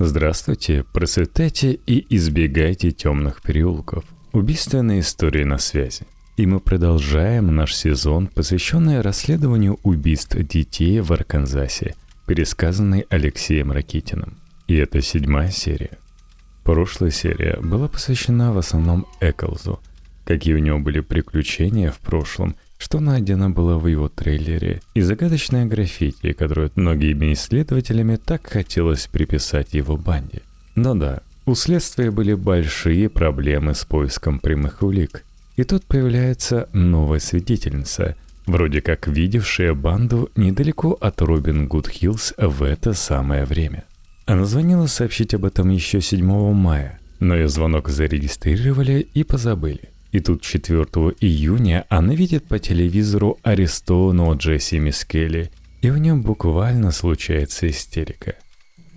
Здравствуйте, процветайте и избегайте темных переулков. Убийственные истории на связи. И мы продолжаем наш сезон, посвященный расследованию убийств детей в Арканзасе, пересказанный Алексеем Ракитиным. И это седьмая серия. Прошлая серия была посвящена в основном Эклзу, какие у него были приключения в прошлом, что найдено было в его трейлере, и загадочное граффити, которое многими исследователями так хотелось приписать его банде. Но да, у следствия были большие проблемы с поиском прямых улик. И тут появляется новая свидетельница, вроде как видевшая банду недалеко от Робин Гуд Хиллз в это самое время. Она звонила сообщить об этом еще 7 мая, но ее звонок зарегистрировали и позабыли. И тут 4 июня она видит по телевизору арестованного Джесси Мискелли, и в нем буквально случается истерика.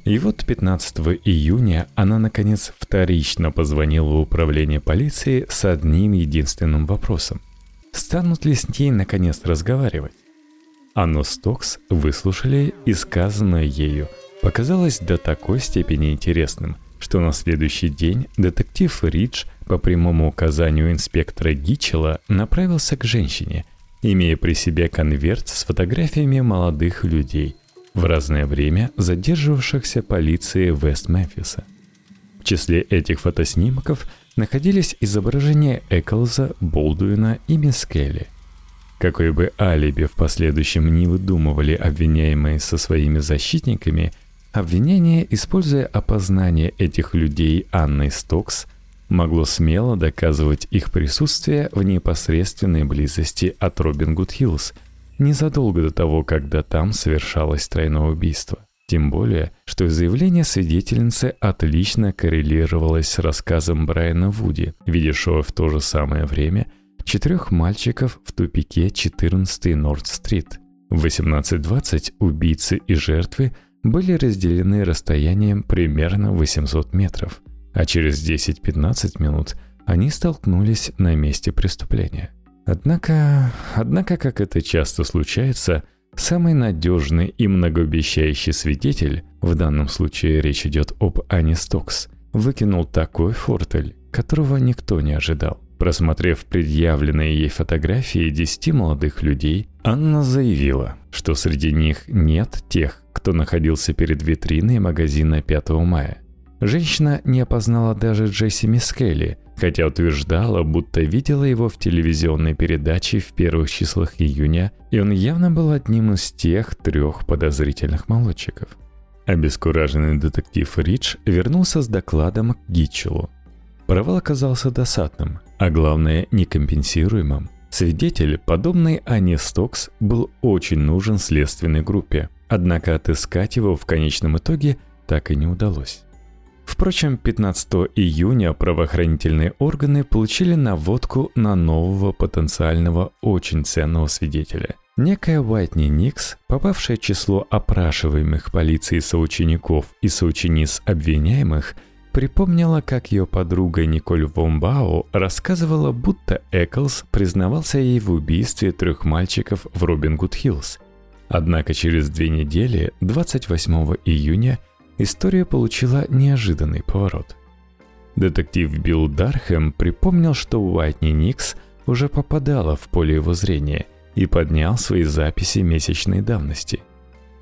И вот 15 июня она, наконец, вторично позвонила в управление полиции с одним единственным вопросом. Станут ли с ней, наконец, разговаривать? Анну Стокс выслушали и сказанное ею показалось до такой степени интересным – что на следующий день детектив Ридж по прямому указанию инспектора Гичела направился к женщине, имея при себе конверт с фотографиями молодых людей, в разное время задерживавшихся полицией Вест-Мемфиса. В числе этих фотоснимков находились изображения Эклза, Болдуина и Мискелли. Какое бы алиби в последующем не выдумывали обвиняемые со своими защитниками – Обвинение, используя опознание этих людей Анной Стокс, могло смело доказывать их присутствие в непосредственной близости от Робин Гуд Хиллз, незадолго до того, когда там совершалось тройное убийство. Тем более, что заявление свидетельницы отлично коррелировалось с рассказом Брайана Вуди, видевшего в то же самое время четырех мальчиков в тупике 14 Норд-стрит. В 18.20 убийцы и жертвы – были разделены расстоянием примерно 800 метров, а через 10-15 минут они столкнулись на месте преступления. Однако, однако, как это часто случается, самый надежный и многообещающий свидетель, в данном случае речь идет об Ане Стокс, выкинул такой фортель, которого никто не ожидал. Просмотрев предъявленные ей фотографии 10 молодых людей, Анна заявила, что среди них нет тех, кто находился перед витриной магазина 5 мая. Женщина не опознала даже Джесси Мискелли, хотя утверждала, будто видела его в телевизионной передаче в первых числах июня, и он явно был одним из тех трех подозрительных молодчиков. Обескураженный детектив Ридж вернулся с докладом к Гитчелу. Провал оказался досадным, а главное некомпенсируемым. Свидетель, подобный Ане Стокс, был очень нужен следственной группе, однако отыскать его в конечном итоге так и не удалось. Впрочем, 15 июня правоохранительные органы получили наводку на нового потенциального очень ценного свидетеля. Некая Уайтни Никс, попавшая в число опрашиваемых полицией соучеников и соучениц обвиняемых – припомнила, как ее подруга Николь Вомбао рассказывала, будто Эклс признавался ей в убийстве трех мальчиков в Робин Гуд Хиллз. Однако через две недели, 28 июня, история получила неожиданный поворот. Детектив Билл Дархэм припомнил, что Уайтни Никс уже попадала в поле его зрения и поднял свои записи месячной давности –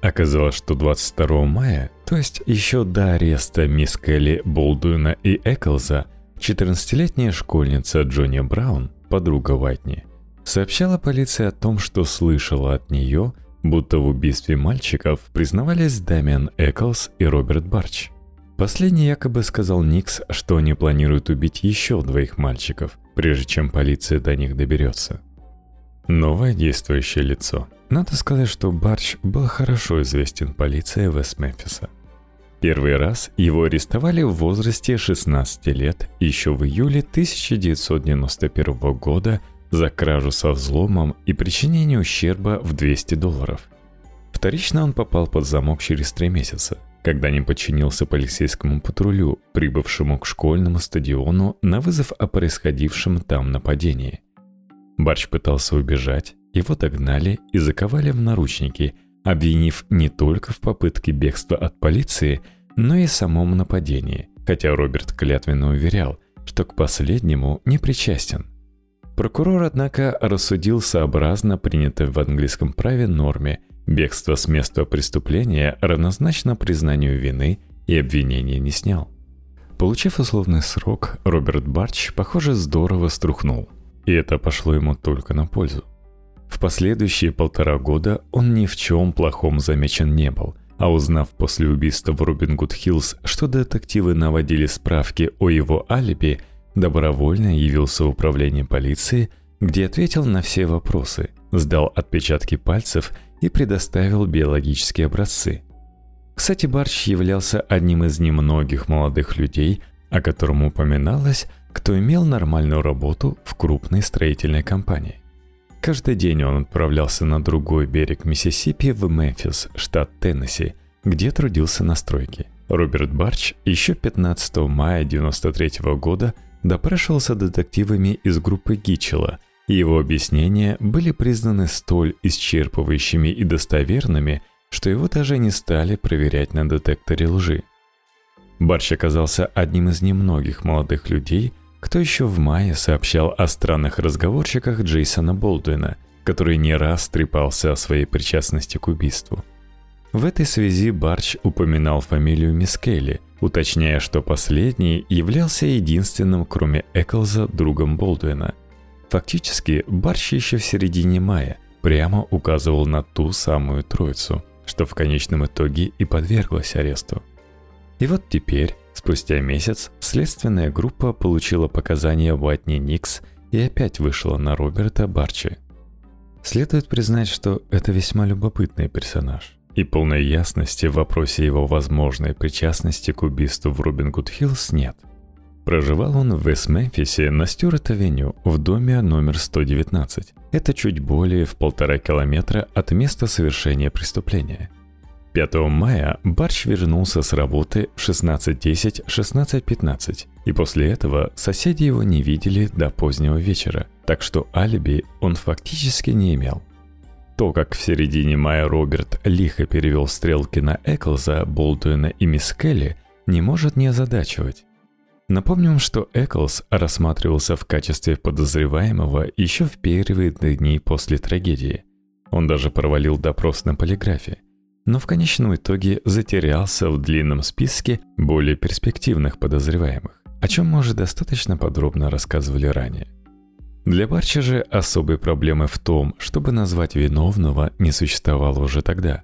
Оказалось, что 22 мая, то есть еще до ареста мисс Келли Болдуина и Эклза, 14-летняя школьница Джонни Браун, подруга Вайтни, сообщала полиции о том, что слышала от нее, будто в убийстве мальчиков признавались Дамиан Эклс и Роберт Барч. Последний якобы сказал Никс, что они планируют убить еще двоих мальчиков, прежде чем полиция до них доберется. Новое действующее лицо – надо сказать, что Барч был хорошо известен полиции Вест-Мемфиса. Первый раз его арестовали в возрасте 16 лет еще в июле 1991 года за кражу со взломом и причинение ущерба в 200 долларов. Вторично он попал под замок через три месяца, когда не подчинился полицейскому патрулю, прибывшему к школьному стадиону на вызов о происходившем там нападении. Барч пытался убежать, его догнали и заковали в наручники, обвинив не только в попытке бегства от полиции, но и самом нападении, хотя Роберт клятвенно уверял, что к последнему не причастен. Прокурор, однако, рассудил сообразно принятой в английском праве норме бегство с места преступления равнозначно признанию вины и обвинения не снял. Получив условный срок, Роберт Барч, похоже, здорово струхнул. И это пошло ему только на пользу. В последующие полтора года он ни в чем плохом замечен не был, а узнав после убийства в Робин Гуд Хиллз, что детективы наводили справки о его алиби, добровольно явился в управление полиции, где ответил на все вопросы, сдал отпечатки пальцев и предоставил биологические образцы – кстати, Барч являлся одним из немногих молодых людей, о котором упоминалось, кто имел нормальную работу в крупной строительной компании. Каждый день он отправлялся на другой берег Миссисипи в Мемфис, штат Теннесси, где трудился на стройке. Роберт Барч еще 15 мая 1993 года допрашивался детективами из группы Гитчела, и его объяснения были признаны столь исчерпывающими и достоверными – что его даже не стали проверять на детекторе лжи. Барч оказался одним из немногих молодых людей, кто еще в мае сообщал о странных разговорчиках Джейсона Болдуина, который не раз трепался о своей причастности к убийству. В этой связи Барч упоминал фамилию Мискелли, уточняя, что последний являлся единственным, кроме Эклза, другом Болдуина. Фактически, Барч еще в середине мая прямо указывал на ту самую троицу – что в конечном итоге и подверглась аресту. И вот теперь, спустя месяц, следственная группа получила показания Уайтни Никс и опять вышла на Роберта Барчи. Следует признать, что это весьма любопытный персонаж, и полной ясности в вопросе его возможной причастности к убийству в Робин Гуд Хиллз нет – Проживал он в Вест-Мемфисе на Стюарт-авеню в доме номер 119. Это чуть более в полтора километра от места совершения преступления. 5 мая Барч вернулся с работы в 16.10-16.15, и после этого соседи его не видели до позднего вечера, так что алиби он фактически не имел. То, как в середине мая Роберт лихо перевел стрелки на Эклза, Болдуина и Мисс Келли, не может не озадачивать. Напомним, что Эклс рассматривался в качестве подозреваемого еще в первые дни после трагедии. Он даже провалил допрос на полиграфе, но в конечном итоге затерялся в длинном списке более перспективных подозреваемых, о чем мы уже достаточно подробно рассказывали ранее. Для Барча же особой проблемы в том, чтобы назвать виновного, не существовало уже тогда.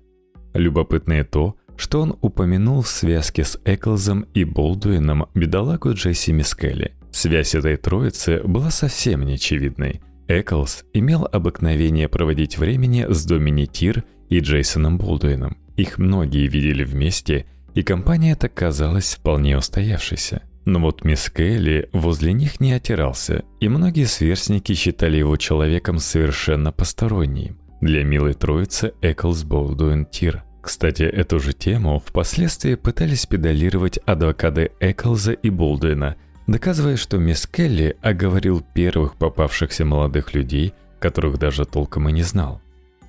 Любопытно и то, что он упомянул в связке с Эклзом и Болдуином бедолагу Джесси Мискелли. Связь этой троицы была совсем неочевидной. Эклс имел обыкновение проводить времени с Домини Тир и Джейсоном Болдуином. Их многие видели вместе, и компания эта казалась вполне устоявшейся. Но вот мисс Келли возле них не отирался, и многие сверстники считали его человеком совершенно посторонним. Для милой троицы Эклс Болдуин Тир – кстати, эту же тему впоследствии пытались педалировать адвокаты Эклза и Болдуина, доказывая, что мисс Келли оговорил первых попавшихся молодых людей, которых даже толком и не знал.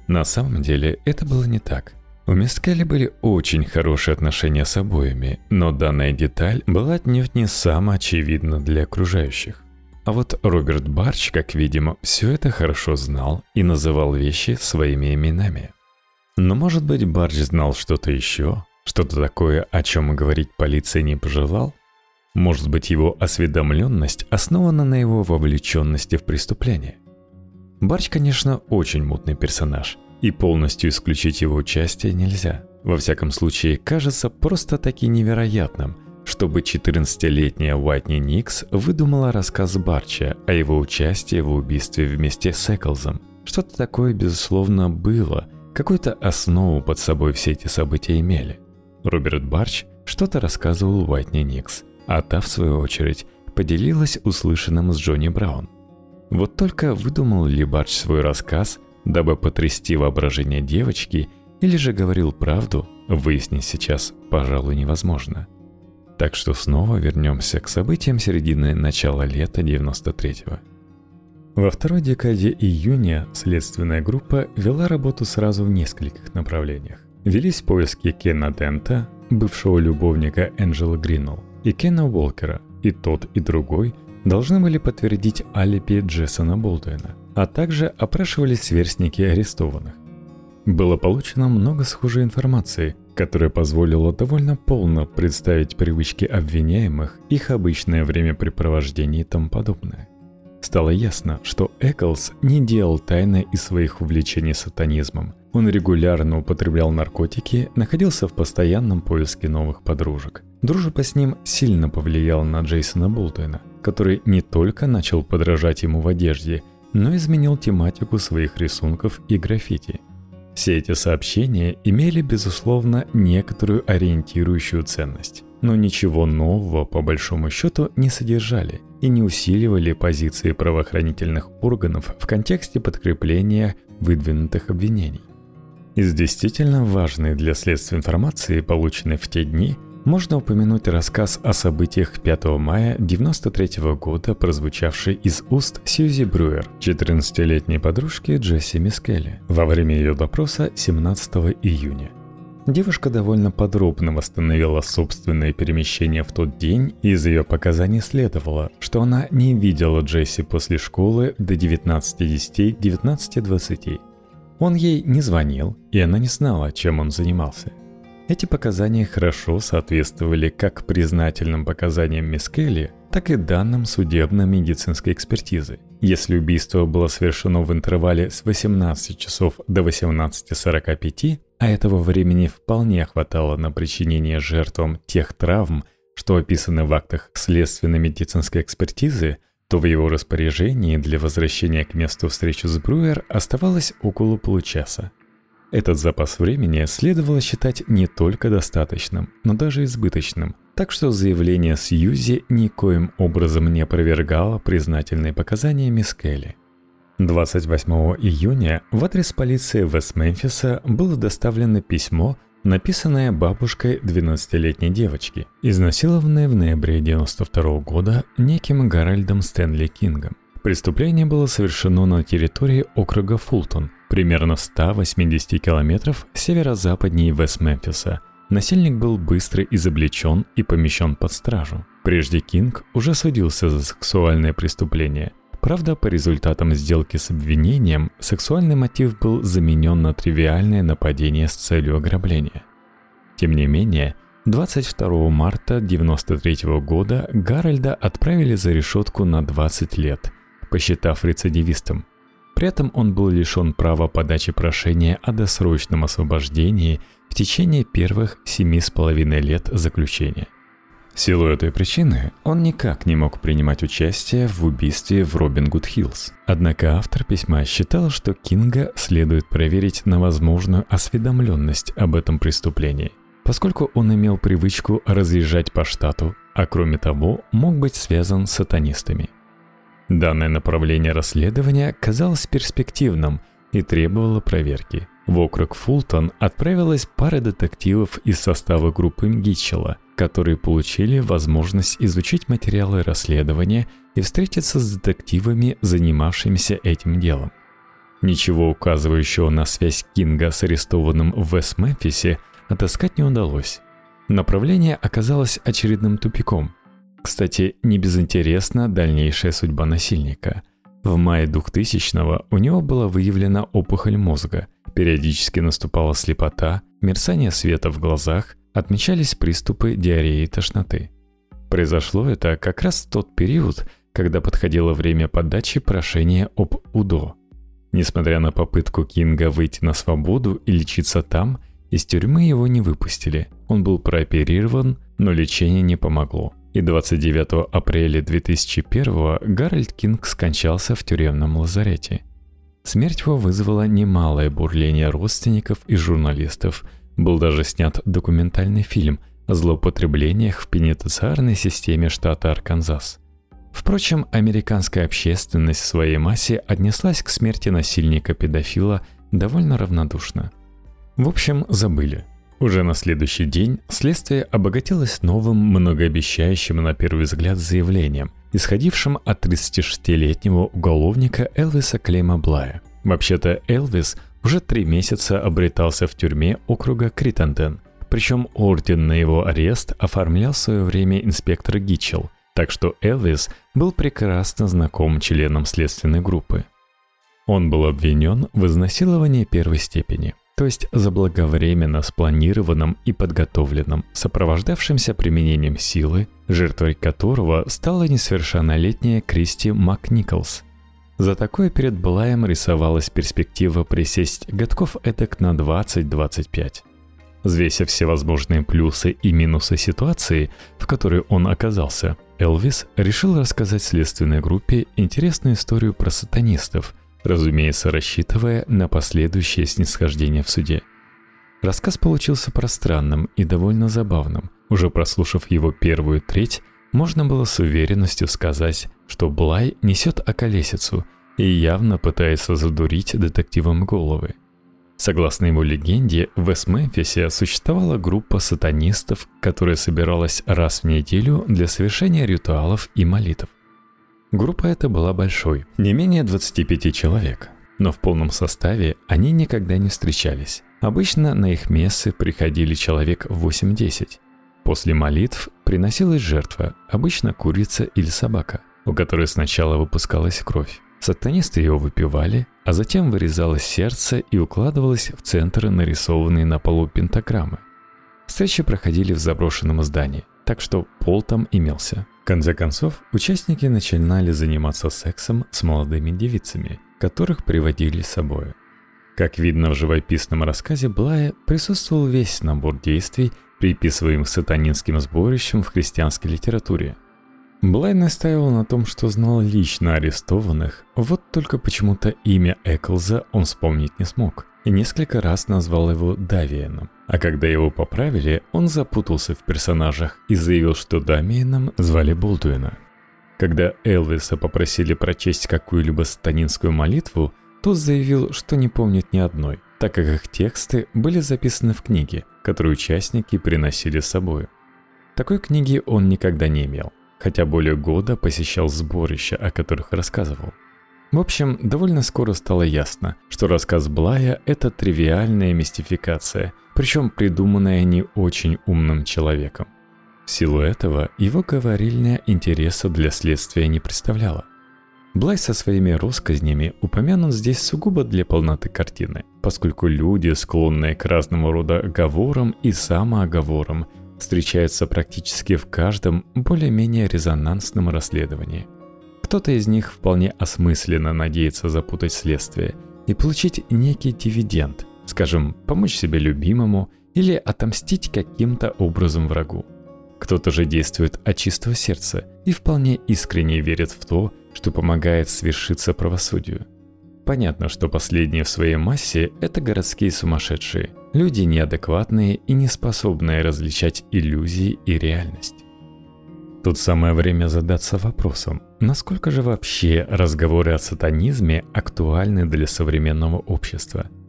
На самом деле это было не так. У мисс Келли были очень хорошие отношения с обоими, но данная деталь была отнюдь не самая очевидна для окружающих. А вот Роберт Барч, как видимо, все это хорошо знал и называл вещи своими именами. Но, может быть, Барч знал что-то еще? Что-то такое, о чем говорить полиция не пожелал? Может быть, его осведомленность основана на его вовлеченности в преступление? Барч, конечно, очень мутный персонаж, и полностью исключить его участие нельзя. Во всяком случае, кажется просто-таки невероятным, чтобы 14-летняя Уайтни Никс выдумала рассказ Барча о его участии в убийстве вместе с Эклзом. Что-то такое, безусловно, было – Какую-то основу под собой все эти события имели. Роберт Барч что-то рассказывал Уайтни Никс, а та, в свою очередь, поделилась услышанным с Джонни Браун. Вот только выдумал ли Барч свой рассказ, дабы потрясти воображение девочки, или же говорил правду, выяснить сейчас, пожалуй, невозможно. Так что снова вернемся к событиям середины начала лета 93-го. Во второй декаде июня следственная группа вела работу сразу в нескольких направлениях. Велись поиски Кена Дента, бывшего любовника Энджела Гринелл, и Кена Уолкера, и тот, и другой должны были подтвердить алиби Джессона Болдуина, а также опрашивались сверстники арестованных. Было получено много схожей информации, которая позволила довольно полно представить привычки обвиняемых, их обычное времяпрепровождение и тому подобное. Стало ясно, что Эклс не делал тайны из своих увлечений сатанизмом. Он регулярно употреблял наркотики, находился в постоянном поиске новых подружек. Дружба с ним сильно повлияла на Джейсона Болтона, который не только начал подражать ему в одежде, но изменил тематику своих рисунков и граффити. Все эти сообщения имели, безусловно, некоторую ориентирующую ценность, но ничего нового по большому счету не содержали и не усиливали позиции правоохранительных органов в контексте подкрепления выдвинутых обвинений. Из действительно важной для следствия информации, полученной в те дни – можно упомянуть рассказ о событиях 5 мая 1993 года, прозвучавший из уст Сьюзи Брюер, 14-летней подружки Джесси Мискелли, во время ее допроса 17 июня. Девушка довольно подробно восстановила собственное перемещение в тот день, и из ее показаний следовало, что она не видела Джесси после школы до 19.10-19.20. Он ей не звонил, и она не знала, чем он занимался. Эти показания хорошо соответствовали как признательным показаниям Мисс Келли, так и данным судебно-медицинской экспертизы. Если убийство было совершено в интервале с 18 часов до 18.45, а этого времени вполне хватало на причинение жертвам тех травм, что описаны в актах следственно-медицинской экспертизы, то в его распоряжении для возвращения к месту встречи с Бруер оставалось около получаса. Этот запас времени следовало считать не только достаточным, но даже избыточным, так что заявление Сьюзи никоим образом не опровергало признательные показания мисс Келли. 28 июня в адрес полиции Вест-Мемфиса было доставлено письмо, написанное бабушкой 12-летней девочки, изнасилованной в ноябре 92 года неким Гарольдом Стэнли Кингом. Преступление было совершено на территории округа Фултон, примерно 180 километров северо-западнее Вест-Мемфиса. Насильник был быстро изобличен и помещен под стражу. Прежде Кинг уже судился за сексуальное преступление. Правда, по результатам сделки с обвинением, сексуальный мотив был заменен на тривиальное нападение с целью ограбления. Тем не менее, 22 марта 1993 года Гарольда отправили за решетку на 20 лет – посчитав рецидивистом. При этом он был лишен права подачи прошения о досрочном освобождении в течение первых семи с половиной лет заключения. В силу этой причины он никак не мог принимать участие в убийстве в Робин Гуд Хиллз. Однако автор письма считал, что Кинга следует проверить на возможную осведомленность об этом преступлении, поскольку он имел привычку разъезжать по штату, а кроме того мог быть связан с сатанистами – Данное направление расследования казалось перспективным и требовало проверки. В округ Фултон отправилась пара детективов из состава группы Мгичела, которые получили возможность изучить материалы расследования и встретиться с детективами, занимавшимися этим делом. Ничего указывающего на связь Кинга с арестованным в Вест-Мемфисе отыскать не удалось. Направление оказалось очередным тупиком – кстати, не безинтересна дальнейшая судьба насильника. В мае 2000-го у него была выявлена опухоль мозга, периодически наступала слепота, мерцание света в глазах, отмечались приступы диареи и тошноты. Произошло это как раз в тот период, когда подходило время подачи прошения об УДО. Несмотря на попытку Кинга выйти на свободу и лечиться там, из тюрьмы его не выпустили. Он был прооперирован, но лечение не помогло и 29 апреля 2001 Гарольд Кинг скончался в тюремном лазарете. Смерть его вызвала немалое бурление родственников и журналистов. Был даже снят документальный фильм о злоупотреблениях в пенитенциарной системе штата Арканзас. Впрочем, американская общественность в своей массе отнеслась к смерти насильника-педофила довольно равнодушно. В общем, забыли – уже на следующий день следствие обогатилось новым многообещающим на первый взгляд заявлением, исходившим от 36-летнего уголовника Элвиса Клейма Блая. Вообще-то Элвис уже три месяца обретался в тюрьме округа Кританден. Причем орден на его арест оформлял в свое время инспектор Гитчелл, так что Элвис был прекрасно знаком членам следственной группы. Он был обвинен в изнасиловании первой степени, то есть заблаговременно спланированном и подготовленном, сопровождавшимся применением силы, жертвой которого стала несовершеннолетняя Кристи МакНиклс. За такое перед Блаем рисовалась перспектива присесть годков этак на 20-25. Взвесив всевозможные плюсы и минусы ситуации, в которой он оказался, Элвис решил рассказать следственной группе интересную историю про сатанистов, разумеется, рассчитывая на последующее снисхождение в суде. Рассказ получился пространным и довольно забавным. Уже прослушав его первую треть, можно было с уверенностью сказать, что Блай несет околесицу и явно пытается задурить детективам головы. Согласно его легенде, в Вест-Мемфисе существовала группа сатанистов, которая собиралась раз в неделю для совершения ритуалов и молитв. Группа эта была большой, не менее 25 человек, но в полном составе они никогда не встречались. Обычно на их мессы приходили человек 8-10. После молитв приносилась жертва, обычно курица или собака, у которой сначала выпускалась кровь. Сатанисты его выпивали, а затем вырезалось сердце и укладывалось в центр нарисованные на полу пентаграммы. Встречи проходили в заброшенном здании, так что пол там имелся. В конце концов, участники начинали заниматься сексом с молодыми девицами, которых приводили с собой. Как видно в живописном рассказе Блая, присутствовал весь набор действий, приписываемых сатанинским сборищем в христианской литературе – Блай настаивал на том, что знал лично арестованных, вот только почему-то имя Эклза он вспомнить не смог и несколько раз назвал его Давиеном. А когда его поправили, он запутался в персонажах и заявил, что Дамиеном звали Болдуина. Когда Элвиса попросили прочесть какую-либо станинскую молитву, тот заявил, что не помнит ни одной, так как их тексты были записаны в книге, которую участники приносили с собой. Такой книги он никогда не имел – хотя более года посещал сборища, о которых рассказывал. В общем, довольно скоро стало ясно, что рассказ Блая – это тривиальная мистификация, причем придуманная не очень умным человеком. В силу этого его говорильня интереса для следствия не представляла. Блай со своими россказнями упомянут здесь сугубо для полноты картины, поскольку люди, склонные к разного рода оговорам и самооговорам, встречаются практически в каждом более-менее резонансном расследовании. Кто-то из них вполне осмысленно надеется запутать следствие и получить некий дивиденд, скажем, помочь себе любимому или отомстить каким-то образом врагу. Кто-то же действует от чистого сердца и вполне искренне верит в то, что помогает свершиться правосудию. Понятно, что последние в своей массе – это городские сумасшедшие, люди неадекватные и не способные различать иллюзии и реальность. Тут самое время задаться вопросом, насколько же вообще разговоры о сатанизме актуальны для современного общества –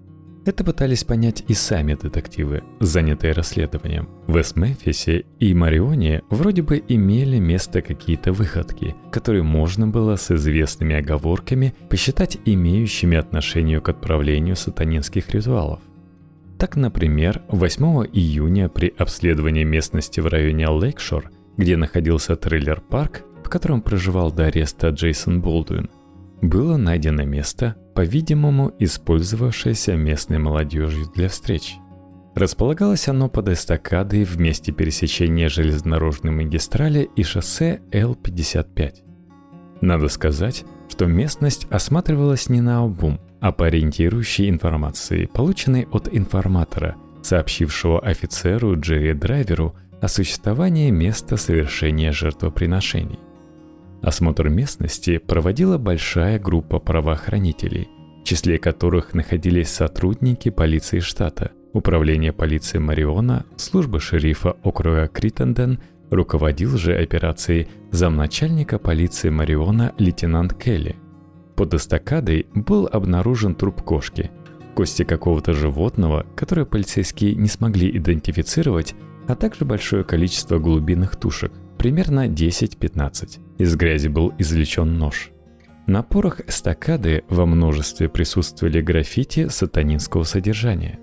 это пытались понять и сами детективы, занятые расследованием. В Эс-Мемфисе и Марионе вроде бы имели место какие-то выходки, которые можно было с известными оговорками посчитать имеющими отношение к отправлению сатанинских ритуалов. Так, например, 8 июня при обследовании местности в районе Лейкшор, где находился трейлер-парк, в котором проживал до ареста Джейсон Болдуин, было найдено место, по-видимому, использовавшееся местной молодежью для встреч. Располагалось оно под эстакадой в месте пересечения железнодорожной магистрали и шоссе Л-55. Надо сказать, что местность осматривалась не на обум, а по ориентирующей информации, полученной от информатора, сообщившего офицеру Джерри Драйверу о существовании места совершения жертвоприношений – Осмотр местности проводила большая группа правоохранителей, в числе которых находились сотрудники полиции штата, управление полиции Мариона, служба шерифа округа Криттенден, руководил же операцией замначальника полиции Мариона лейтенант Келли. Под эстакадой был обнаружен труп кошки, кости какого-то животного, которое полицейские не смогли идентифицировать, а также большое количество глубинных тушек, примерно 10-15. Из грязи был извлечен нож. На порах эстакады во множестве присутствовали граффити сатанинского содержания.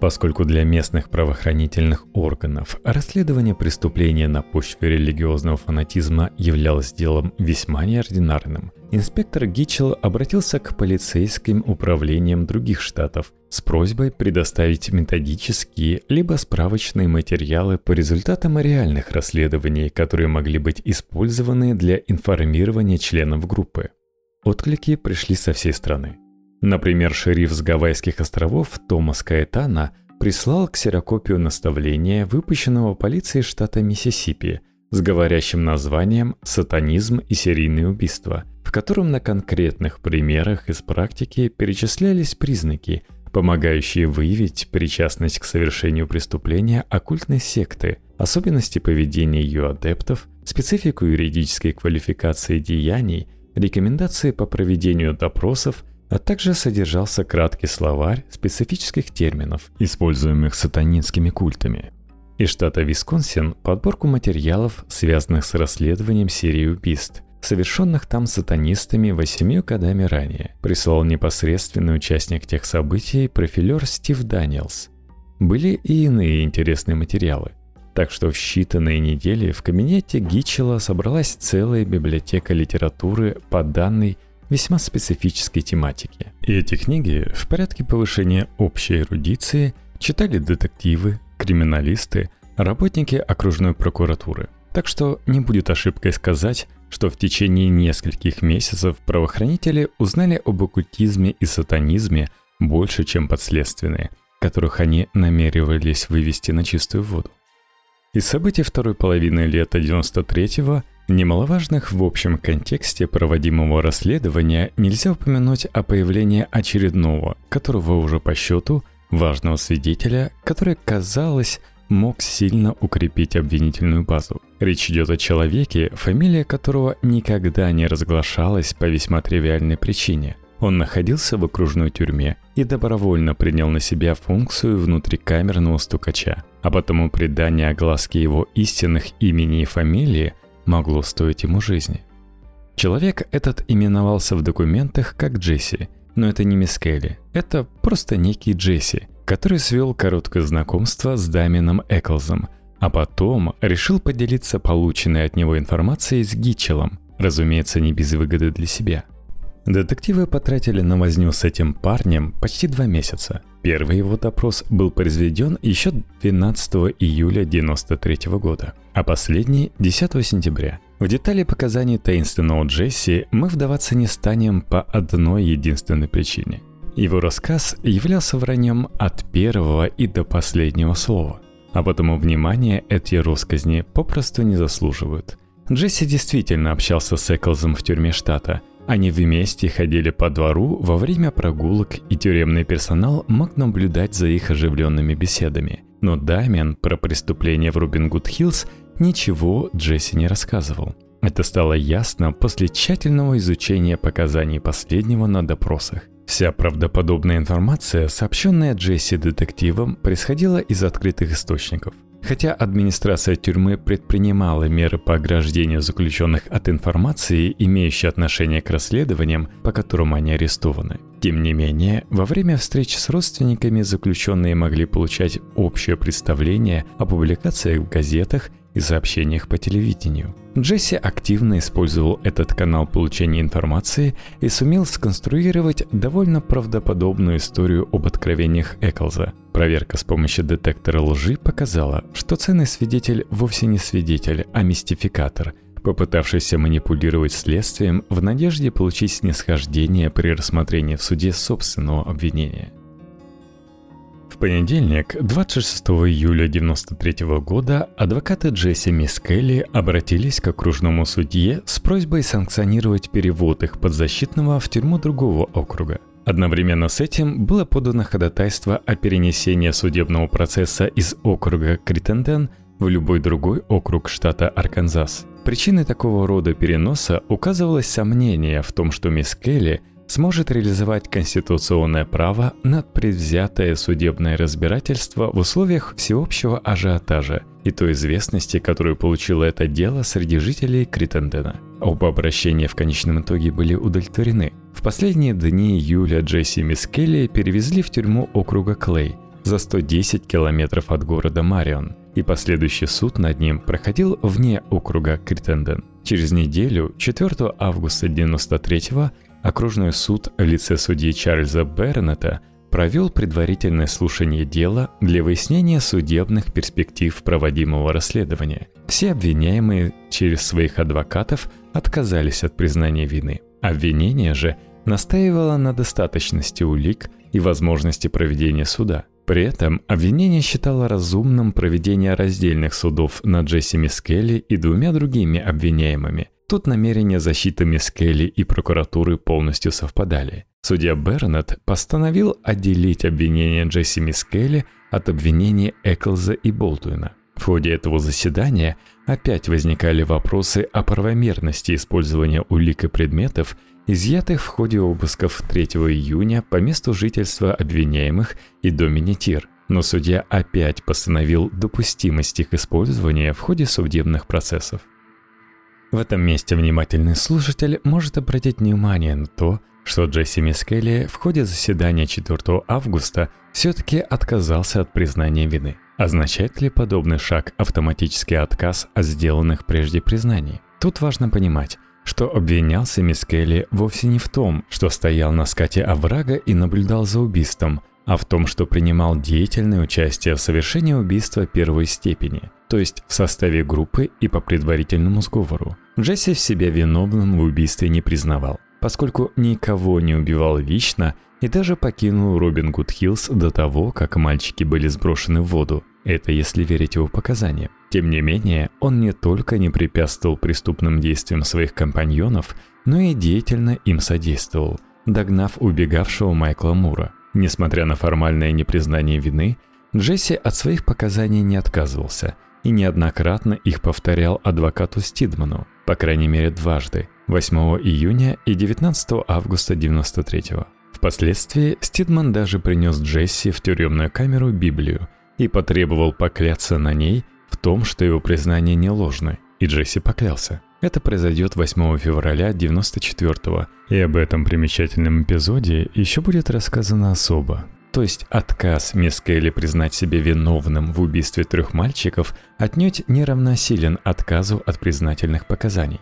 Поскольку для местных правоохранительных органов расследование преступления на почве религиозного фанатизма являлось делом весьма неординарным, инспектор Гитчелл обратился к полицейским управлениям других штатов с просьбой предоставить методические либо справочные материалы по результатам реальных расследований, которые могли быть использованы для информирования членов группы. Отклики пришли со всей страны. Например, шериф с Гавайских островов Томас Каэтана прислал ксерокопию наставления, выпущенного полицией штата Миссисипи, с говорящим названием «Сатанизм и серийные убийства», в котором на конкретных примерах из практики перечислялись признаки, помогающие выявить причастность к совершению преступления оккультной секты, особенности поведения ее адептов, специфику юридической квалификации деяний, рекомендации по проведению допросов а также содержался краткий словарь специфических терминов, используемых сатанинскими культами. Из штата Висконсин подборку материалов, связанных с расследованием серии убийств, совершенных там сатанистами восемью годами ранее, прислал непосредственный участник тех событий профилер Стив Даниэлс. Были и иные интересные материалы. Так что в считанные недели в кабинете Гитчела собралась целая библиотека литературы по данной весьма специфической тематики. И эти книги в порядке повышения общей эрудиции читали детективы, криминалисты, работники окружной прокуратуры. Так что не будет ошибкой сказать, что в течение нескольких месяцев правоохранители узнали об оккультизме и сатанизме больше, чем подследственные, которых они намеревались вывести на чистую воду. Из событий второй половины лета 93-го Немаловажных в общем контексте проводимого расследования нельзя упомянуть о появлении очередного, которого уже по счету, важного свидетеля, который, казалось, мог сильно укрепить обвинительную базу. Речь идет о человеке, фамилия которого никогда не разглашалась по весьма тривиальной причине. Он находился в окружной тюрьме и добровольно принял на себя функцию внутрикамерного стукача, а потому предание огласки его истинных имени и фамилии могло стоить ему жизни. Человек этот именовался в документах как Джесси, но это не мисс Келли, это просто некий Джесси, который свел короткое знакомство с Дамином Эклзом, а потом решил поделиться полученной от него информацией с Гитчелом, разумеется, не без выгоды для себя. Детективы потратили на возню с этим парнем почти два месяца. Первый его допрос был произведен еще 12 июля 1993 года, а последний – 10 сентября. В детали показаний таинственного Джесси мы вдаваться не станем по одной единственной причине. Его рассказ являлся враньем от первого и до последнего слова, а потому внимания эти россказни попросту не заслуживают. Джесси действительно общался с Эклзом в тюрьме штата – они вместе ходили по двору во время прогулок, и тюремный персонал мог наблюдать за их оживленными беседами. Но Дамиан про преступление в Рубингуд-Хиллз ничего Джесси не рассказывал. Это стало ясно после тщательного изучения показаний последнего на допросах. Вся правдоподобная информация, сообщенная Джесси детективам, происходила из открытых источников – Хотя администрация тюрьмы предпринимала меры по ограждению заключенных от информации, имеющей отношение к расследованиям, по которым они арестованы. Тем не менее, во время встреч с родственниками заключенные могли получать общее представление о публикациях в газетах и сообщениях по телевидению. Джесси активно использовал этот канал получения информации и сумел сконструировать довольно правдоподобную историю об откровениях Эклза. Проверка с помощью детектора лжи показала, что ценный свидетель вовсе не свидетель, а мистификатор, попытавшийся манипулировать следствием в надежде получить снисхождение при рассмотрении в суде собственного обвинения понедельник, 26 июля 1993 года, адвокаты Джесси Мискелли обратились к окружному судье с просьбой санкционировать перевод их подзащитного в тюрьму другого округа. Одновременно с этим было подано ходатайство о перенесении судебного процесса из округа Критенден в любой другой округ штата Арканзас. Причиной такого рода переноса указывалось сомнение в том, что мисс сможет реализовать конституционное право на предвзятое судебное разбирательство в условиях всеобщего ажиотажа и той известности, которую получило это дело среди жителей Критендена. Оба обращения в конечном итоге были удовлетворены. В последние дни июля Джесси и Мисс Келли перевезли в тюрьму округа Клей, за 110 километров от города Марион, и последующий суд над ним проходил вне округа Криттенден. Через неделю, 4 августа 1993 окружной суд в лице судьи Чарльза Бернета провел предварительное слушание дела для выяснения судебных перспектив проводимого расследования. Все обвиняемые через своих адвокатов отказались от признания вины. Обвинение же настаивало на достаточности улик и возможности проведения суда. При этом обвинение считало разумным проведение раздельных судов над Джесси Мискелли и двумя другими обвиняемыми. Тут намерения защиты Мискелли и прокуратуры полностью совпадали. Судья Бернет постановил отделить обвинение Джесси Мискелли от обвинений Эклза и Болтуина. В ходе этого заседания опять возникали вопросы о правомерности использования улик и предметов – изъятых в ходе обысков 3 июня по месту жительства обвиняемых и доме Нетир, но судья опять постановил допустимость их использования в ходе судебных процессов. В этом месте внимательный слушатель может обратить внимание на то, что Джесси Мискелли в ходе заседания 4 августа все-таки отказался от признания вины. Означает ли подобный шаг автоматический отказ от сделанных прежде признаний? Тут важно понимать, что обвинялся Мискелли вовсе не в том, что стоял на скате оврага и наблюдал за убийством, а в том, что принимал деятельное участие в совершении убийства первой степени, то есть в составе группы и по предварительному сговору. Джесси в себя виновным в убийстве не признавал, поскольку никого не убивал лично и даже покинул Робин Гуд Хиллз до того, как мальчики были сброшены в воду. Это если верить его показаниям. Тем не менее, он не только не препятствовал преступным действиям своих компаньонов, но и деятельно им содействовал, догнав убегавшего Майкла Мура. Несмотря на формальное непризнание вины, Джесси от своих показаний не отказывался и неоднократно их повторял адвокату Стидману, по крайней мере дважды, 8 июня и 19 августа 93 -го. Впоследствии Стидман даже принес Джесси в тюремную камеру Библию и потребовал покляться на ней в том, что его признание не ложно, и Джесси поклялся. Это произойдет 8 февраля 94-го, и об этом примечательном эпизоде еще будет рассказано особо. То есть отказ мисс Келли признать себя виновным в убийстве трех мальчиков отнюдь не равносилен отказу от признательных показаний.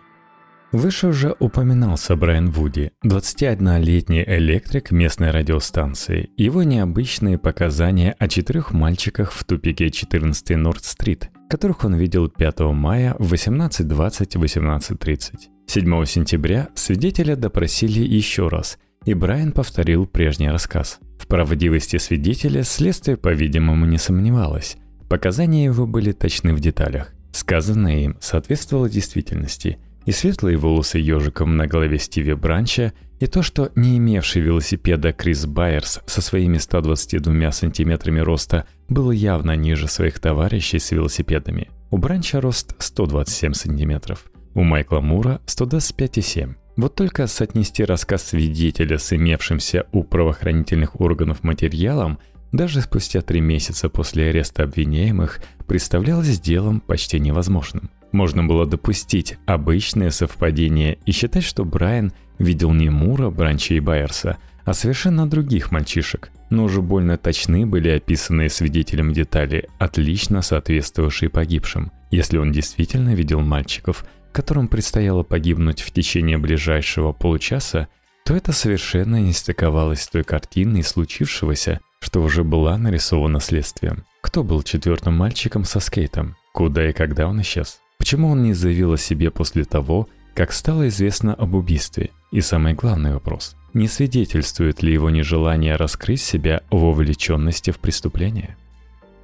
Выше уже упоминался Брайан Вуди, 21-летний электрик местной радиостанции. Его необычные показания о четырех мальчиках в тупике 14 Норд-стрит, которых он видел 5 мая в 18.20-18.30. 7 сентября свидетеля допросили еще раз, и Брайан повторил прежний рассказ. В правдивости свидетеля следствие, по-видимому, не сомневалось. Показания его были точны в деталях. Сказанное им соответствовало действительности – и светлые волосы ежиком на голове Стиви Бранча, и то, что не имевший велосипеда Крис Байерс со своими 122 сантиметрами роста был явно ниже своих товарищей с велосипедами. У Бранча рост 127 сантиметров, у Майкла Мура 125,7. Вот только соотнести рассказ свидетеля с имевшимся у правоохранительных органов материалом даже спустя три месяца после ареста обвиняемых представлялось делом почти невозможным. Можно было допустить обычное совпадение и считать, что Брайан видел не Мура, Бранча и Байерса, а совершенно других мальчишек. Но уже больно точны были описанные свидетелем детали, отлично соответствовавшие погибшим. Если он действительно видел мальчиков, которым предстояло погибнуть в течение ближайшего получаса, то это совершенно не стыковалось с той картиной случившегося, что уже была нарисована следствием. Кто был четвертым мальчиком со скейтом? Куда и когда он исчез? Почему он не заявил о себе после того, как стало известно об убийстве? И самый главный вопрос – не свидетельствует ли его нежелание раскрыть себя в вовлеченности в преступление?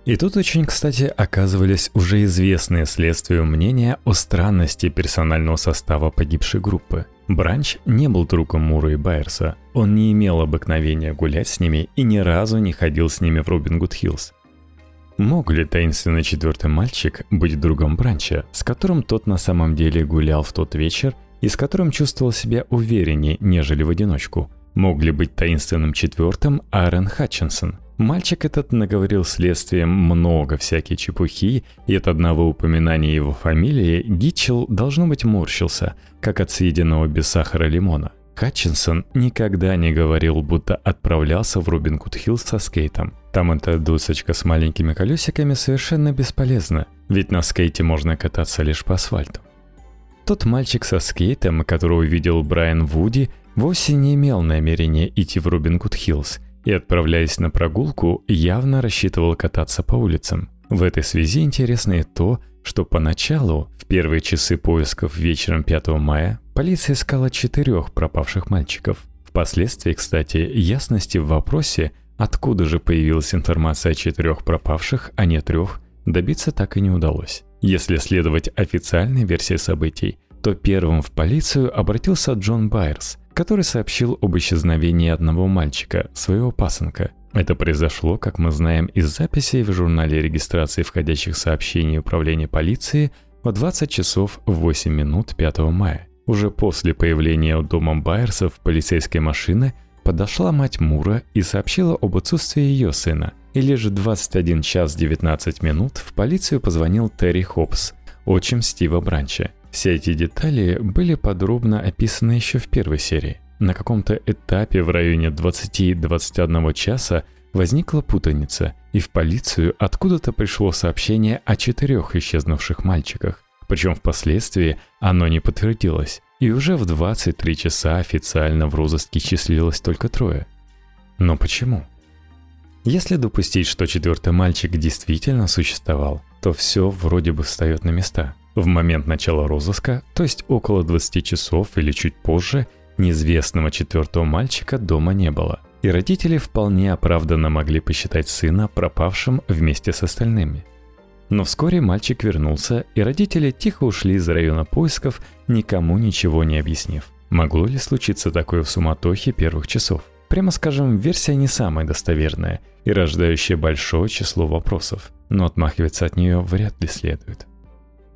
И тут очень, кстати, оказывались уже известные следствию мнения о странности персонального состава погибшей группы. Бранч не был другом Мура и Байерса, он не имел обыкновения гулять с ними и ни разу не ходил с ними в Робин Гуд Хиллз. Мог ли таинственный четвертый мальчик быть другом Бранча, с которым тот на самом деле гулял в тот вечер и с которым чувствовал себя увереннее, нежели в одиночку? Мог ли быть таинственным четвертым Аарон Хатчинсон? Мальчик этот наговорил следствием много всякой чепухи, и от одного упоминания его фамилии Гитчелл, должно быть, морщился, как от съеденного без сахара лимона. Хатчинсон никогда не говорил, будто отправлялся в Рубин Гуд Хиллз со скейтом. Там эта досочка с маленькими колесиками совершенно бесполезна, ведь на скейте можно кататься лишь по асфальту. Тот мальчик со скейтом, которого увидел Брайан Вуди, вовсе не имел намерения идти в Рубин Гуд Хиллз и, отправляясь на прогулку, явно рассчитывал кататься по улицам. В этой связи интересно и то, что поначалу, в первые часы поисков вечером 5 мая, полиция искала четырех пропавших мальчиков. Впоследствии, кстати, ясности в вопросе, откуда же появилась информация о четырех пропавших, а не трех, добиться так и не удалось. Если следовать официальной версии событий, то первым в полицию обратился Джон Байерс, который сообщил об исчезновении одного мальчика, своего пасынка – это произошло, как мы знаем, из записей в журнале регистрации входящих сообщений Управления полиции в 20 часов 8 минут 5 мая. Уже после появления у дома Байерсов полицейской машины подошла мать Мура и сообщила об отсутствии ее сына. И лишь в 21 час 19 минут в полицию позвонил Терри Хопс, отчим Стива Бранча. Все эти детали были подробно описаны еще в первой серии. На каком-то этапе в районе 20-21 часа возникла путаница, и в полицию откуда-то пришло сообщение о четырех исчезнувших мальчиках. Причем впоследствии оно не подтвердилось, и уже в 23 часа официально в розыске числилось только трое. Но почему? Если допустить, что четвертый мальчик действительно существовал, то все вроде бы встает на места. В момент начала розыска, то есть около 20 часов или чуть позже, Неизвестного четвертого мальчика дома не было, и родители вполне оправданно могли посчитать сына пропавшим вместе с остальными. Но вскоре мальчик вернулся, и родители тихо ушли из района поисков, никому ничего не объяснив. Могло ли случиться такое в суматохе первых часов? Прямо скажем, версия не самая достоверная и рождающая большое число вопросов, но отмахиваться от нее вряд ли следует.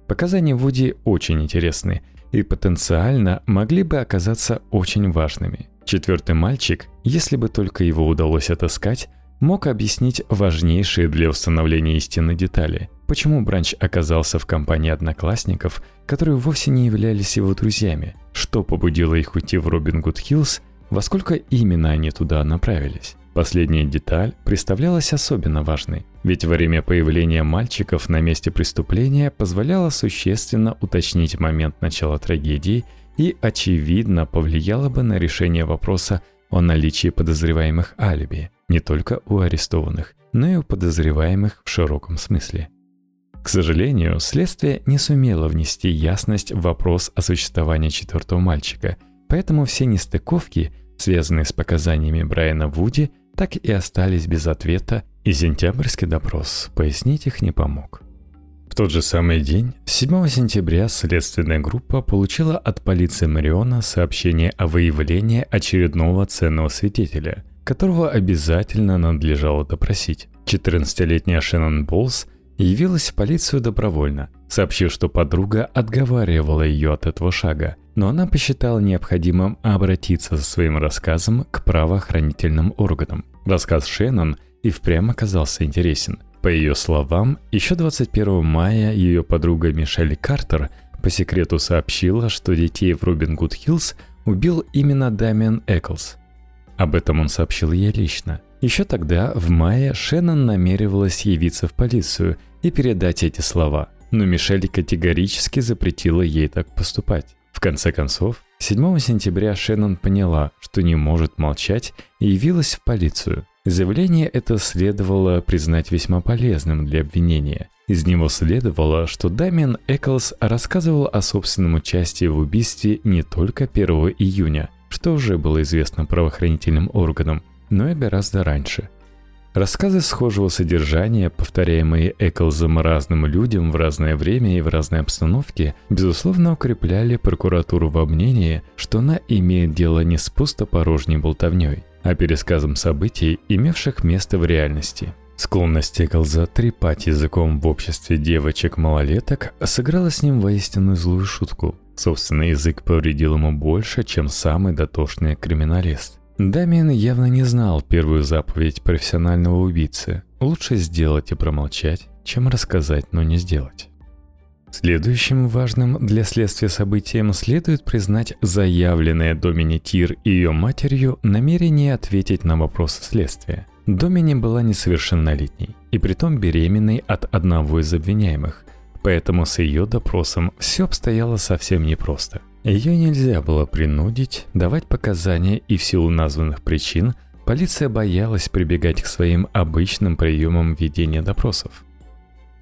Показания Вуди очень интересны, и потенциально могли бы оказаться очень важными. Четвертый мальчик, если бы только его удалось отыскать, мог объяснить важнейшие для установления истины детали. Почему Бранч оказался в компании одноклассников, которые вовсе не являлись его друзьями? Что побудило их уйти в Робин Гуд Хиллз? Во сколько именно они туда направились? Последняя деталь представлялась особенно важной, ведь время появления мальчиков на месте преступления позволяло существенно уточнить момент начала трагедии и, очевидно, повлияло бы на решение вопроса о наличии подозреваемых алиби не только у арестованных, но и у подозреваемых в широком смысле. К сожалению, следствие не сумело внести ясность в вопрос о существовании четвертого мальчика, поэтому все нестыковки, связанные с показаниями Брайана Вуди, так и остались без ответа, и сентябрьский допрос пояснить их не помог. В тот же самый день, 7 сентября, следственная группа получила от полиции Мариона сообщение о выявлении очередного ценного свидетеля, которого обязательно надлежало допросить. 14-летняя Шеннон Болс явилась в полицию добровольно, сообщив, что подруга отговаривала ее от этого шага, но она посчитала необходимым обратиться со своим рассказом к правоохранительным органам. Рассказ Шеннон и впрямь оказался интересен. По ее словам, еще 21 мая ее подруга Мишель Картер по секрету сообщила, что детей в Робин Гуд Хиллз убил именно Дамиан Эклс. Об этом он сообщил ей лично. Еще тогда, в мае, Шеннон намеревалась явиться в полицию и передать эти слова, но Мишель категорически запретила ей так поступать. В конце концов, 7 сентября Шеннон поняла, что не может молчать и явилась в полицию. Заявление это следовало признать весьма полезным для обвинения. Из него следовало, что Дамиан Эклс рассказывал о собственном участии в убийстве не только 1 июня, что уже было известно правоохранительным органам, но и гораздо раньше – Рассказы схожего содержания, повторяемые Эклзом разным людям в разное время и в разной обстановке, безусловно укрепляли прокуратуру во мнении, что она имеет дело не с пустопорожней болтовней, а пересказом событий, имевших место в реальности. Склонность Эклза трепать языком в обществе девочек-малолеток сыграла с ним воистину злую шутку. Собственный язык повредил ему больше, чем самый дотошный криминалист. Дамиан явно не знал первую заповедь профессионального убийцы. Лучше сделать и промолчать, чем рассказать, но не сделать. Следующим важным для следствия событием следует признать заявленное Домини Тир и ее матерью намерение ответить на вопросы следствия. Домини была несовершеннолетней и притом беременной от одного из обвиняемых, поэтому с ее допросом все обстояло совсем непросто. Ее нельзя было принудить давать показания, и в силу названных причин полиция боялась прибегать к своим обычным приемам ведения допросов.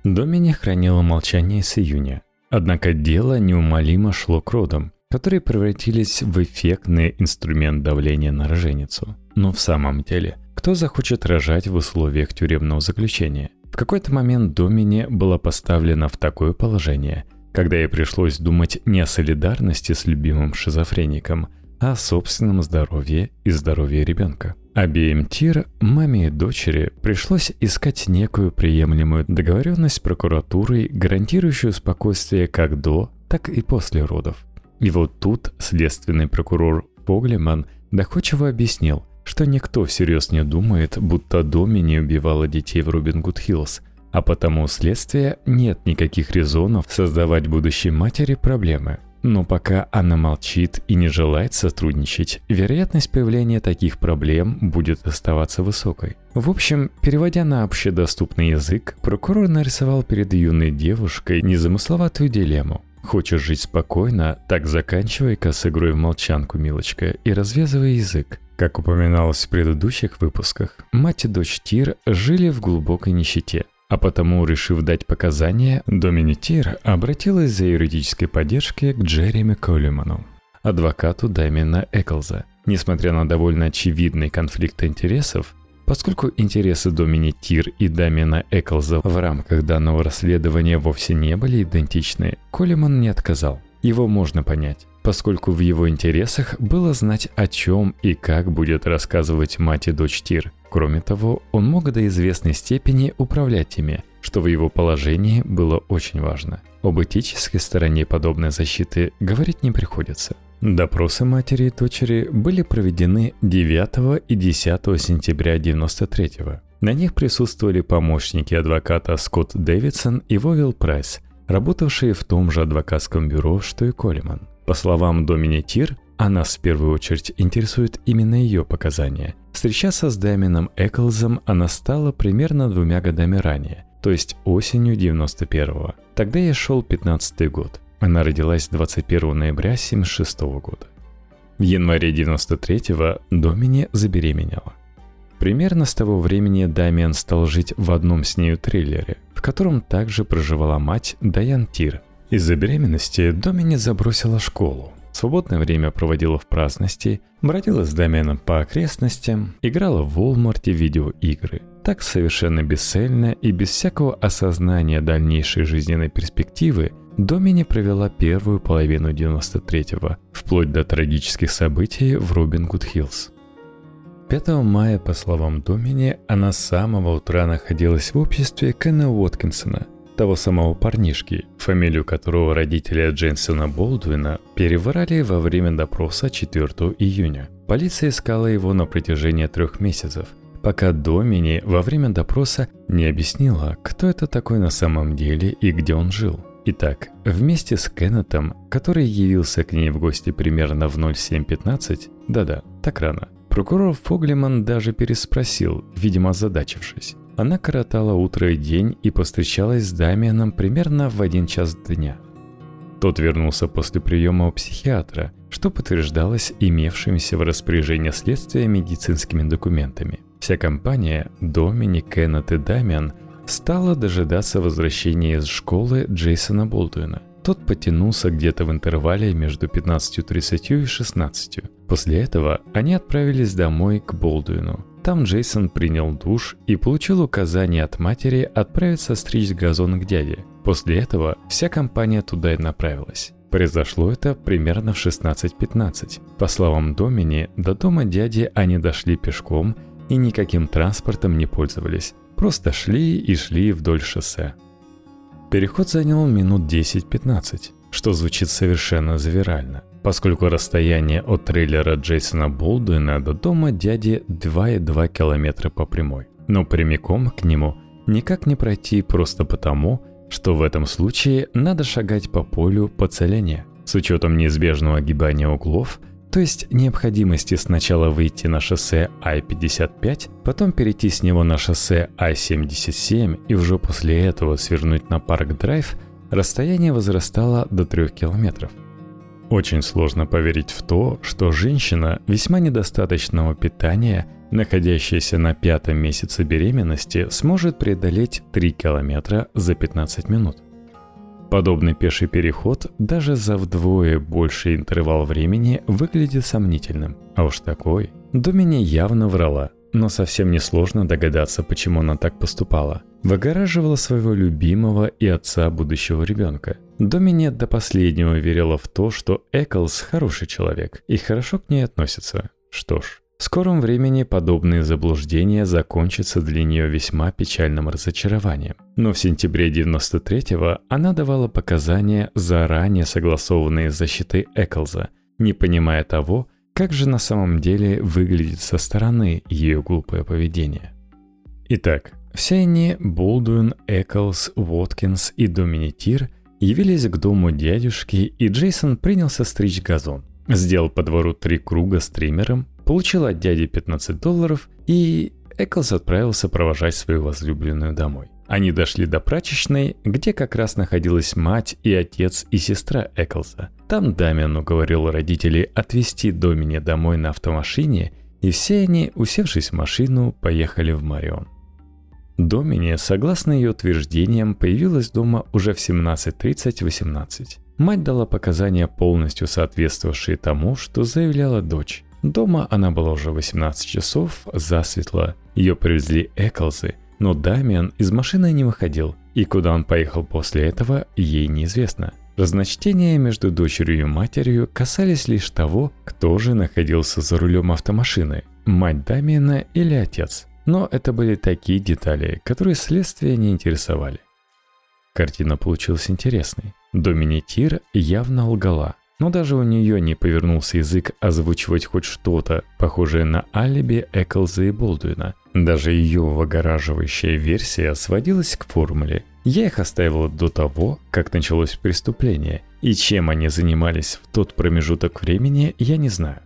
Домини хранила молчание с июня, однако дело неумолимо шло к родам, которые превратились в эффектный инструмент давления на роженицу. Но в самом деле, кто захочет рожать в условиях тюремного заключения? В какой-то момент Домини была поставлена в такое положение – когда ей пришлось думать не о солидарности с любимым шизофреником, а о собственном здоровье и здоровье ребенка. Обеим Тир, маме и дочери, пришлось искать некую приемлемую договоренность с прокуратурой, гарантирующую спокойствие как до, так и после родов. И вот тут следственный прокурор Поглеман доходчиво объяснил, что никто всерьез не думает, будто Доми не убивала детей в Робин Гуд Хиллз, а потому у следствия нет никаких резонов создавать будущей матери проблемы. Но пока она молчит и не желает сотрудничать, вероятность появления таких проблем будет оставаться высокой. В общем, переводя на общедоступный язык, прокурор нарисовал перед юной девушкой незамысловатую дилемму. Хочешь жить спокойно, так заканчивай-ка с игрой в молчанку, милочка, и развязывай язык. Как упоминалось в предыдущих выпусках, мать и дочь Тир жили в глубокой нищете – а потому, решив дать показания, Доминитир обратилась за юридической поддержкой к Джереми Коллиману, адвокату Дамина Эклза. Несмотря на довольно очевидный конфликт интересов, поскольку интересы Доминитир и Дамина Эклза в рамках данного расследования вовсе не были идентичны, Коллиман не отказал. Его можно понять, поскольку в его интересах было знать, о чем и как будет рассказывать мать и дочь Тир, Кроме того, он мог до известной степени управлять ими, что в его положении было очень важно. Об этической стороне подобной защиты говорить не приходится. Допросы матери и дочери были проведены 9 и 10 сентября 1993 -го. На них присутствовали помощники адвоката Скотт Дэвидсон и Вовил Прайс, работавшие в том же адвокатском бюро, что и Коллиман. По словам Домини Тир, а в первую очередь интересуют именно ее показания. Встречаться с Дэмином Эклзом она стала примерно двумя годами ранее, то есть осенью 91-го. Тогда я шел 15-й год. Она родилась 21 ноября 76 -го года. В январе 93-го Домини забеременела. Примерно с того времени Дамиан стал жить в одном с нею трейлере, в котором также проживала мать Даян Тир. Из-за беременности Домини забросила школу, Свободное время проводила в праздности, бродила с Дамианом по окрестностям, играла в Walmart видеоигры. Так совершенно бесцельно и без всякого осознания дальнейшей жизненной перспективы Домини провела первую половину 93-го, вплоть до трагических событий в Робин Гуд Хиллз. 5 мая, по словам Домини, она с самого утра находилась в обществе Кена Уоткинсона – того самого парнишки, фамилию которого родители Дженсона Болдуина переврали во время допроса 4 июня. Полиция искала его на протяжении трех месяцев, пока Домини во время допроса не объяснила, кто это такой на самом деле и где он жил. Итак, вместе с Кеннетом, который явился к ней в гости примерно в 07.15, да-да, так рано, прокурор Фоглеман даже переспросил, видимо озадачившись. Она коротала утро и день и повстречалась с Дамианом примерно в один час дня. Тот вернулся после приема у психиатра, что подтверждалось имевшимися в распоряжении следствия медицинскими документами. Вся компания, Домини, Кеннет и Дамиан, стала дожидаться возвращения из школы Джейсона Болдуина. Тот потянулся где-то в интервале между 15.30 и 16. После этого они отправились домой к Болдуину. Там Джейсон принял душ и получил указание от матери отправиться стричь газон к дяде. После этого вся компания туда и направилась. Произошло это примерно в 16.15. По словам Домини, до дома дяди они дошли пешком и никаким транспортом не пользовались. Просто шли и шли вдоль шоссе. Переход занял минут 10-15, что звучит совершенно завирально – поскольку расстояние от трейлера Джейсона Болдуина до дома дяди 2,2 километра по прямой. Но прямиком к нему никак не пройти просто потому, что в этом случае надо шагать по полю по целине. С учетом неизбежного огибания углов, то есть необходимости сначала выйти на шоссе I-55, потом перейти с него на шоссе I-77 и уже после этого свернуть на Парк-Драйв, расстояние возрастало до 3 километров. Очень сложно поверить в то, что женщина весьма недостаточного питания, находящаяся на пятом месяце беременности, сможет преодолеть 3 километра за 15 минут. Подобный пеший переход даже за вдвое больший интервал времени выглядит сомнительным. А уж такой. Домини явно врала, но совсем несложно догадаться, почему она так поступала. Выгораживала своего любимого и отца будущего ребенка. Домини до последнего верила в то, что Эклс хороший человек и хорошо к ней относится. Что ж, в скором времени подобные заблуждения закончатся для нее весьма печальным разочарованием. Но в сентябре 93-го она давала показания, заранее согласованные с защитой Эклза, не понимая того, как же на самом деле выглядит со стороны ее глупое поведение. Итак, все они, Болдуин, Эклс, Уоткинс и Доминитир, явились к дому дядюшки, и Джейсон принялся стричь газон. Сделал по двору три круга с триммером, получил от дяди 15 долларов, и Эклс отправился провожать свою возлюбленную домой. Они дошли до прачечной, где как раз находилась мать и отец и сестра Эклса. Там Дамиан уговорил родителей отвезти Домини домой на автомашине, и все они, усевшись в машину, поехали в Марион. Домини, согласно ее утверждениям, появилась дома уже в 17.30-18. Мать дала показания, полностью соответствовавшие тому, что заявляла дочь. Дома она была уже 18 часов, засветло. Ее привезли Эклзы, но Дамиан из машины не выходил, и куда он поехал после этого, ей неизвестно. Разночтения между дочерью и матерью касались лишь того, кто же находился за рулем автомашины – мать Дамиана или отец. Но это были такие детали, которые следствие не интересовали. Картина получилась интересной. Доминитир явно лгала – но даже у нее не повернулся язык озвучивать хоть что-то, похожее на алиби Эклза и Болдуина. Даже ее выгораживающая версия сводилась к формуле. Я их оставила до того, как началось преступление, и чем они занимались в тот промежуток времени, я не знаю.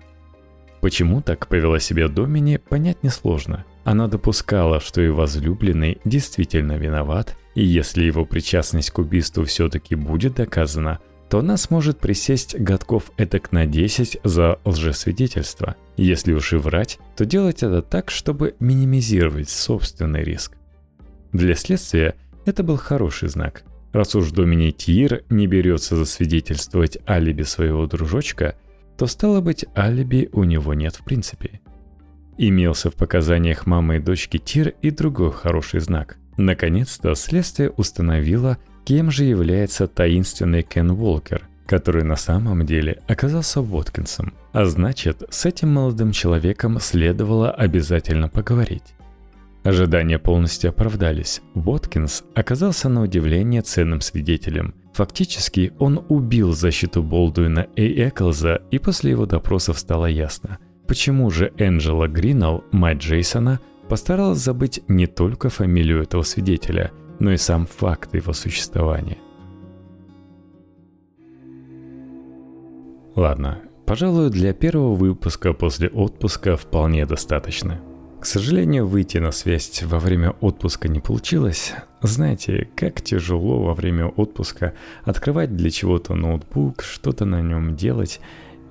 Почему так повела себя Домини, понять несложно. Она допускала, что и возлюбленный действительно виноват, и если его причастность к убийству все-таки будет доказана – то она сможет присесть годков этак на 10 за лжесвидетельство. Если уж и врать, то делать это так, чтобы минимизировать собственный риск. Для следствия это был хороший знак. Раз уж Домини Тир не берется засвидетельствовать алиби своего дружочка, то стало быть, алиби у него нет в принципе. Имелся в показаниях мамы и дочки Тир и другой хороший знак. Наконец-то следствие установило, Кем же является таинственный Кен Уолкер, который на самом деле оказался Воткинсом? А значит, с этим молодым человеком следовало обязательно поговорить. Ожидания полностью оправдались. Воткинс оказался на удивление ценным свидетелем. Фактически он убил защиту Болдуина и Эклза, и после его допросов стало ясно, почему же Энджела Гринелл, мать Джейсона, постаралась забыть не только фамилию этого свидетеля, но и сам факт его существования. Ладно, пожалуй, для первого выпуска после отпуска вполне достаточно. К сожалению, выйти на связь во время отпуска не получилось. Знаете, как тяжело во время отпуска открывать для чего-то ноутбук, что-то на нем делать –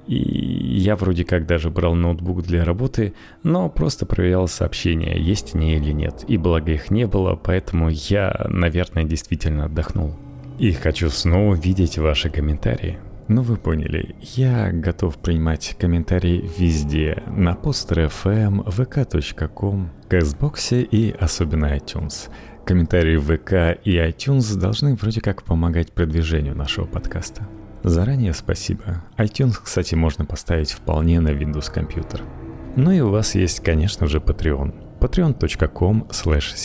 и я вроде как даже брал ноутбук для работы, но просто проверял сообщения, есть они или нет. И благо их не было, поэтому я, наверное, действительно отдохнул. И хочу снова видеть ваши комментарии. Ну вы поняли, я готов принимать комментарии везде, на Poster.fm, vk.com, Castbox и особенно iTunes. Комментарии в ВК и iTunes должны вроде как помогать продвижению нашего подкаста. Заранее спасибо. iTunes, кстати, можно поставить вполне на Windows компьютер. Ну и у вас есть, конечно же, Patreon. patreon.com slash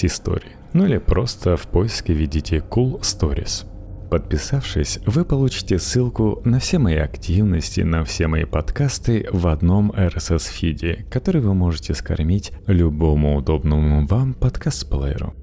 Ну или просто в поиске введите Cool Stories. Подписавшись, вы получите ссылку на все мои активности, на все мои подкасты в одном RSS-фиде, который вы можете скормить любому удобному вам подкаст-плееру.